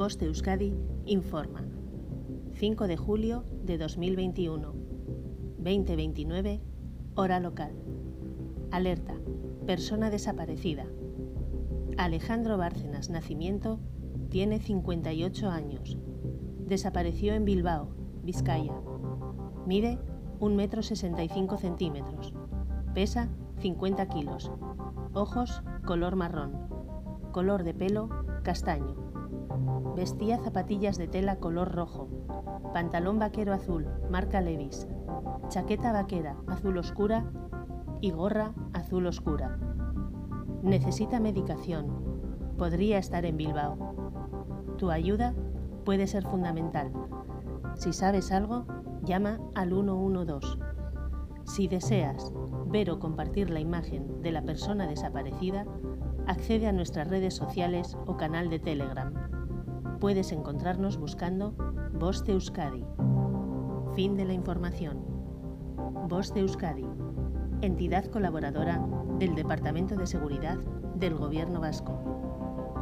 Voz de Euskadi informa. 5 de julio de 2021. 2029, hora local. Alerta. Persona desaparecida. Alejandro Bárcenas Nacimiento tiene 58 años. Desapareció en Bilbao, Vizcaya. Mide 1 metro 65 centímetros. Pesa 50 kilos. Ojos color marrón. Color de pelo castaño. Vestía zapatillas de tela color rojo. Pantalón vaquero azul, marca Levis. Chaqueta vaquera azul oscura y gorra azul oscura. Necesita medicación. Podría estar en Bilbao. Tu ayuda puede ser fundamental. Si sabes algo, llama al 112. Si deseas ver o compartir la imagen de la persona desaparecida, accede a nuestras redes sociales o canal de Telegram. Puedes encontrarnos buscando Voz de Euskadi. Fin de la información. Voz de Euskadi, entidad colaboradora del Departamento de Seguridad del Gobierno Vasco.